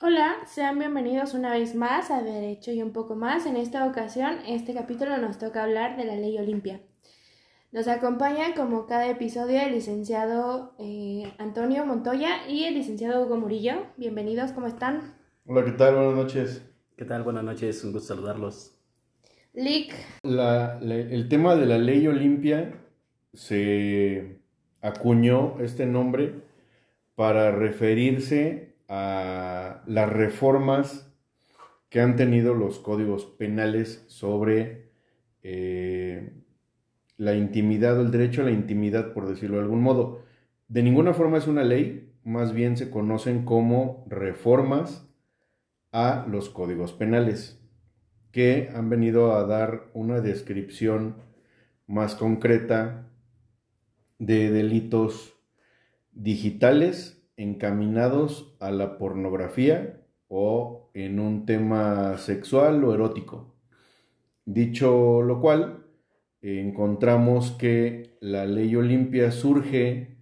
Hola, sean bienvenidos una vez más a Derecho y un poco más. En esta ocasión, este capítulo nos toca hablar de la ley Olimpia. Nos acompaña como cada episodio el licenciado eh, Antonio Montoya y el licenciado Hugo Murillo. Bienvenidos, ¿cómo están? Hola, ¿qué tal? Buenas noches. ¿Qué tal? Buenas noches, un gusto saludarlos. Lick. La, la, el tema de la ley Olimpia se acuñó este nombre para referirse a las reformas que han tenido los códigos penales sobre eh, la intimidad o el derecho a la intimidad, por decirlo de algún modo. De ninguna forma es una ley, más bien se conocen como reformas a los códigos penales, que han venido a dar una descripción más concreta de delitos digitales encaminados a la pornografía o en un tema sexual o erótico. Dicho lo cual, encontramos que la ley Olimpia surge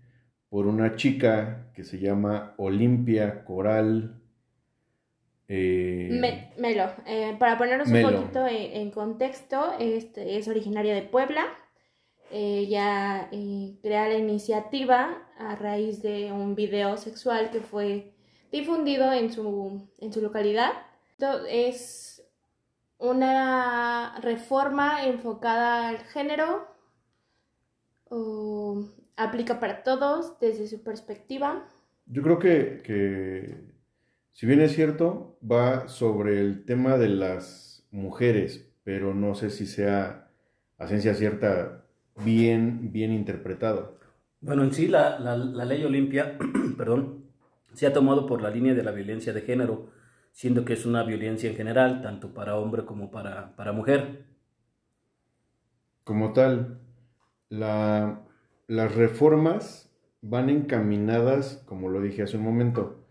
por una chica que se llama Olimpia Coral. Eh, Me, Melo, eh, para ponernos Melo. un poquito en, en contexto, este, es originaria de Puebla, ella eh, crea la iniciativa a raíz de un video sexual que fue difundido en su, en su localidad. Esto es una reforma enfocada al género, o aplica para todos desde su perspectiva. Yo creo que, que, si bien es cierto, va sobre el tema de las mujeres, pero no sé si sea a ciencia cierta bien, bien interpretado. Bueno, en sí la, la, la ley Olimpia, perdón, se ha tomado por la línea de la violencia de género, siendo que es una violencia en general, tanto para hombre como para, para mujer. Como tal, la, las reformas van encaminadas, como lo dije hace un momento,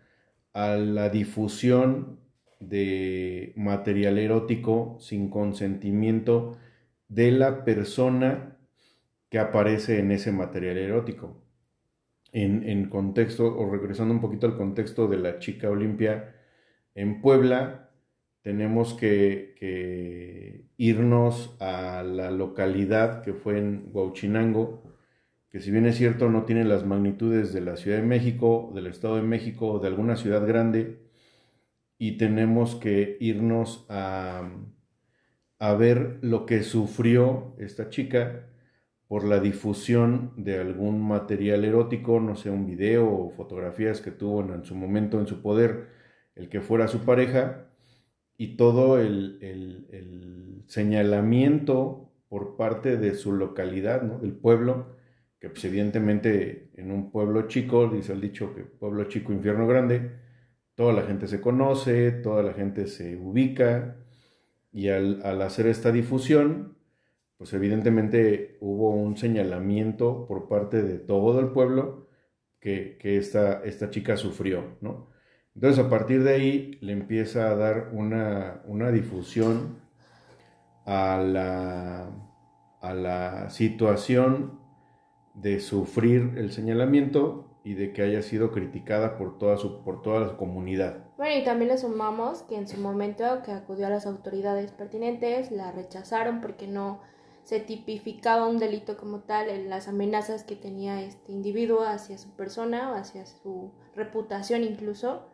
a la difusión de material erótico sin consentimiento de la persona que aparece en ese material erótico. En, en, contexto, o regresando un poquito al contexto de la chica Olimpia en Puebla, tenemos que, irnos a la localidad que fue en Huauchinango, que si bien es cierto no tiene las magnitudes de la Ciudad de México, del Estado de México o de alguna ciudad grande, y tenemos que irnos a, a ver lo que sufrió esta chica por la difusión de algún material erótico, no sé, un video o fotografías que tuvo en, su momento en su poder el que fuera su pareja, y todo el, señalamiento por parte de su localidad, ¿no? del pueblo, que pues evidentemente en un pueblo chico, dice el dicho que pueblo chico, infierno grande, toda la gente se conoce, toda la gente se ubica, y al hacer esta difusión, pues evidentemente hubo un señalamiento por parte de todo el pueblo que, que esta, esta, chica sufrió, ¿no? Entonces a partir de ahí le empieza a dar una, una difusión a la, a la situación de sufrir el señalamiento y de que haya sido criticada por toda su por toda la comunidad. Bueno, y también le sumamos que en su momento que acudió a las autoridades pertinentes la rechazaron porque no se tipificaba un delito como tal en las amenazas que tenía este individuo hacia su persona o hacia su reputación incluso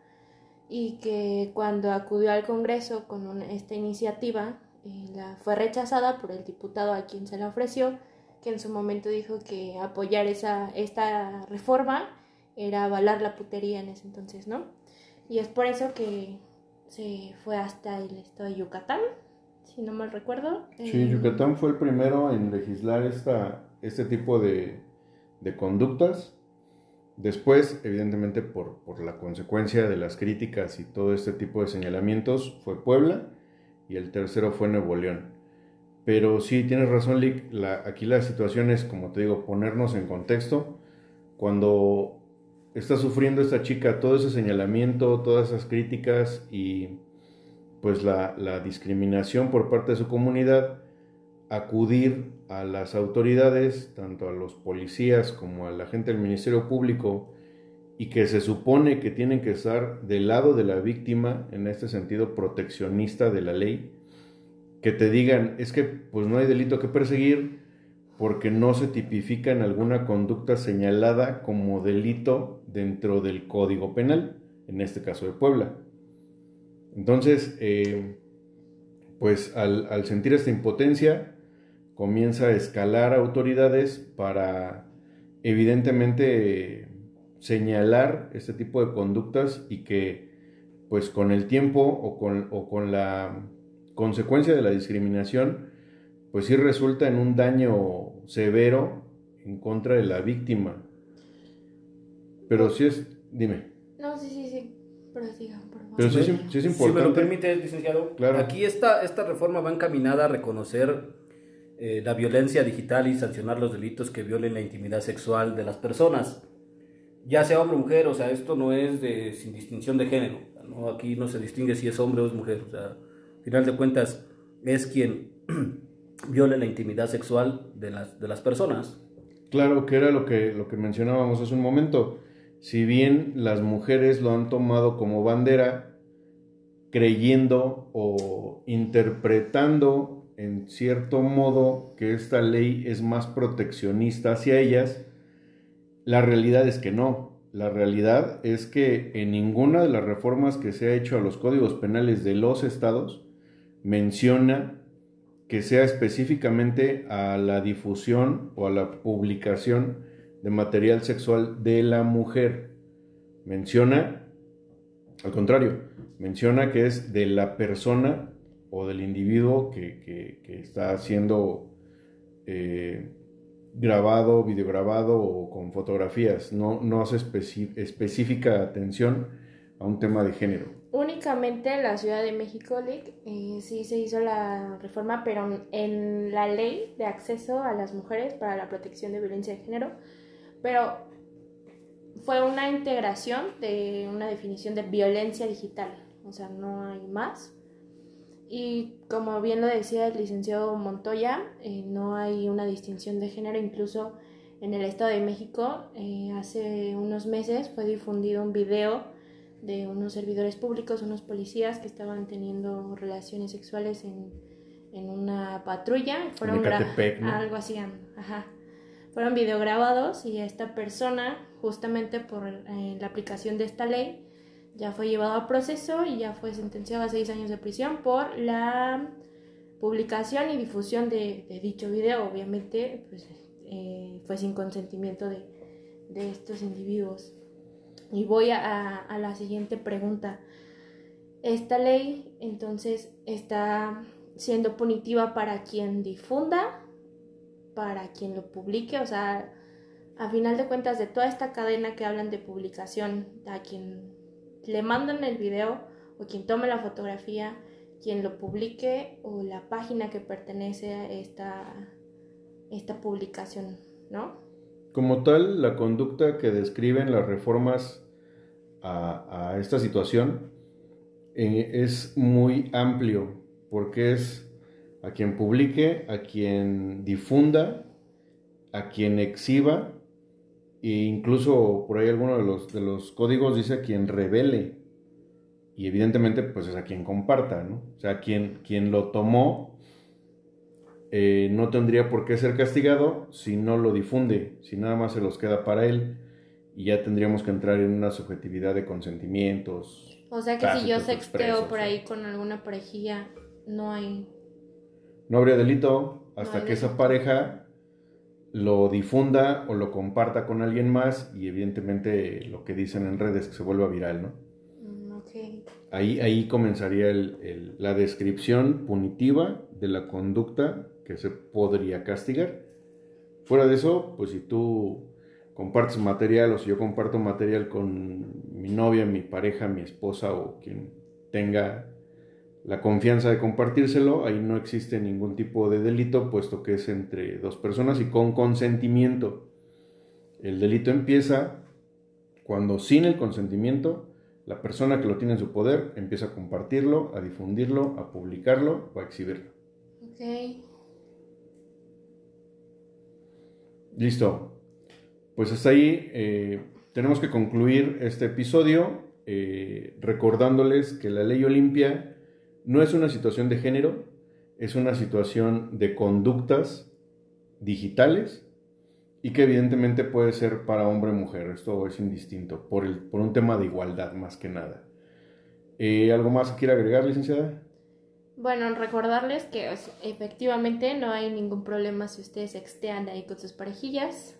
y que cuando acudió al Congreso con esta iniciativa eh, la, fue rechazada por el diputado a quien se la ofreció que en su momento dijo que apoyar esa, esta reforma era avalar la putería en ese entonces, ¿no? Y es por eso que se fue hasta el estado de Yucatán si no mal recuerdo. Sí, eh, Yucatán fue el primero en legislar esta, este tipo de, de conductas. Después, evidentemente, por, por, la consecuencia de las críticas y todo este tipo de señalamientos, fue Puebla y el tercero fue Nuevo León. Pero sí, tienes razón, Lick, la, aquí la situación es, como te digo, ponernos en contexto. Cuando está sufriendo esta chica todo ese señalamiento, todas esas críticas y pues la, discriminación por parte de su comunidad, acudir a las autoridades, tanto a los policías como a la gente del Ministerio Público, y que se supone que tienen que estar del lado de la víctima, en este sentido proteccionista de la ley, que te digan, es que pues no hay delito que perseguir porque no se tipifica en alguna conducta señalada como delito dentro del Código Penal, en este caso de Puebla. Entonces, eh, pues al, al sentir esta impotencia, comienza a escalar autoridades para evidentemente señalar este tipo de conductas y que pues con el tiempo o con, o con la consecuencia de la discriminación pues sí resulta en un daño severo en contra de la víctima. Pero sí es, dime. No, sí, sí, sí, pero. Pero sí, es, sí es importante. Si me lo permite, licenciado, Claro. aquí esta, esta reforma va encaminada a reconocer eh, la violencia digital y sancionar los delitos que violen la intimidad sexual de las personas, ya sea hombre o mujer, o sea, esto no es de, sin distinción de género, ¿no? aquí no se distingue si es hombre o es mujer, o sea, al final de cuentas es quien viole la intimidad sexual de las, de las personas. Claro, que era lo que, lo que mencionábamos hace un momento. Si bien las mujeres lo han tomado como bandera, creyendo o interpretando en cierto modo que esta ley es más proteccionista hacia ellas, la realidad es que no. La realidad es que en ninguna de las reformas que se ha hecho a los códigos penales de los estados menciona que sea específicamente a la difusión o a la publicación de material sexual de la mujer. Menciona, al contrario, menciona que es de la persona o del individuo que, que- que está siendo eh, grabado, videograbado o con fotografías. No, no hace específica atención a un tema de género. Únicamente en la Ciudad de México, eh, sí se hizo la reforma, pero en la ley de acceso a las mujeres para la protección de violencia de género, pero fue una integración de una definición de violencia digital, o sea, no hay más. Y como bien lo decía el licenciado Montoya, eh, no hay una distinción de género, incluso en el Estado de México, eh, hace unos meses fue difundido un video de unos servidores públicos, unos policías que estaban teniendo relaciones sexuales en, en una patrulla. Fueron gra- Ecatepec, ¿no? Algo así, ajá. Fueron videograbados y esta persona, justamente por eh, la aplicación de esta ley, ya fue llevado a proceso y ya fue sentenciado a seis años de prisión por la publicación y difusión de, dicho video. Obviamente, pues, eh, fue sin consentimiento de, de estos individuos. Y voy a la siguiente pregunta. Esta ley entonces está siendo punitiva para quien difunda, para quien lo publique, o sea, a final de cuentas de toda esta cadena que hablan de publicación, a quien le mandan el video o quien tome la fotografía, quien lo publique o la página que pertenece a esta, esta publicación, ¿no? Como tal, la conducta que describen las reformas a, a esta situación eh, es muy amplio, porque es a quien publique, a quien difunda, a quien exhiba, e incluso por ahí alguno de los, de los códigos dice a quien revele, y evidentemente pues es a quien comparta, ¿no? O sea, quien, quien lo tomó eh, no tendría por qué ser castigado si no lo difunde, si nada más se los queda para él y ya tendríamos que entrar en una subjetividad de consentimientos. O sea que si yo sexteo expresos, por ahí con alguna parejilla, no hay... No habría delito hasta que esa pareja lo difunda o lo comparta con alguien más y evidentemente lo que dicen en redes que se vuelva viral, ¿no? Mm. Ahí, ahí comenzaría el- el- la descripción punitiva de la conducta que se podría castigar. Fuera de eso, pues si tú compartes material o si yo comparto material con mi novia, mi pareja, mi esposa o quien tenga la confianza de compartírselo, ahí no existe ningún tipo de delito, puesto que es entre dos personas y con consentimiento. El delito empieza cuando sin el consentimiento la persona que lo tiene en su poder empieza a compartirlo, a difundirlo, a publicarlo o a exhibirlo. Ok. Listo. Pues hasta ahí eh, tenemos que concluir este episodio eh, recordándoles que la ley Olimpia no es una situación de género, es una situación de conductas digitales y que evidentemente puede ser para hombre o mujer, esto es indistinto, por, el, por un tema de igualdad más que nada. Eh, ¿Algo más que quiera agregar, licenciada? Bueno, recordarles que efectivamente no hay ningún problema si ustedes extean ahí con sus parejillas.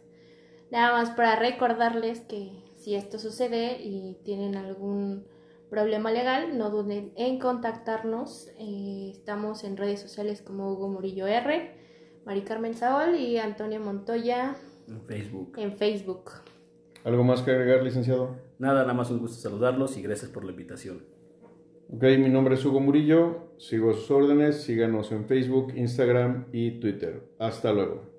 Nada más para recordarles que si esto sucede y tienen algún problema legal, no duden en contactarnos. Eh, estamos en redes sociales como Hugo Murillo R, Mari Carmen Saol y Antonio Montoya en Facebook. En Facebook. ¿Algo más que agregar, licenciado? Nada, nada más un gusto saludarlos y gracias por la invitación. Ok, mi nombre es Hugo Murillo, sigo sus órdenes, síganos en Facebook, Instagram y Twitter. Hasta luego.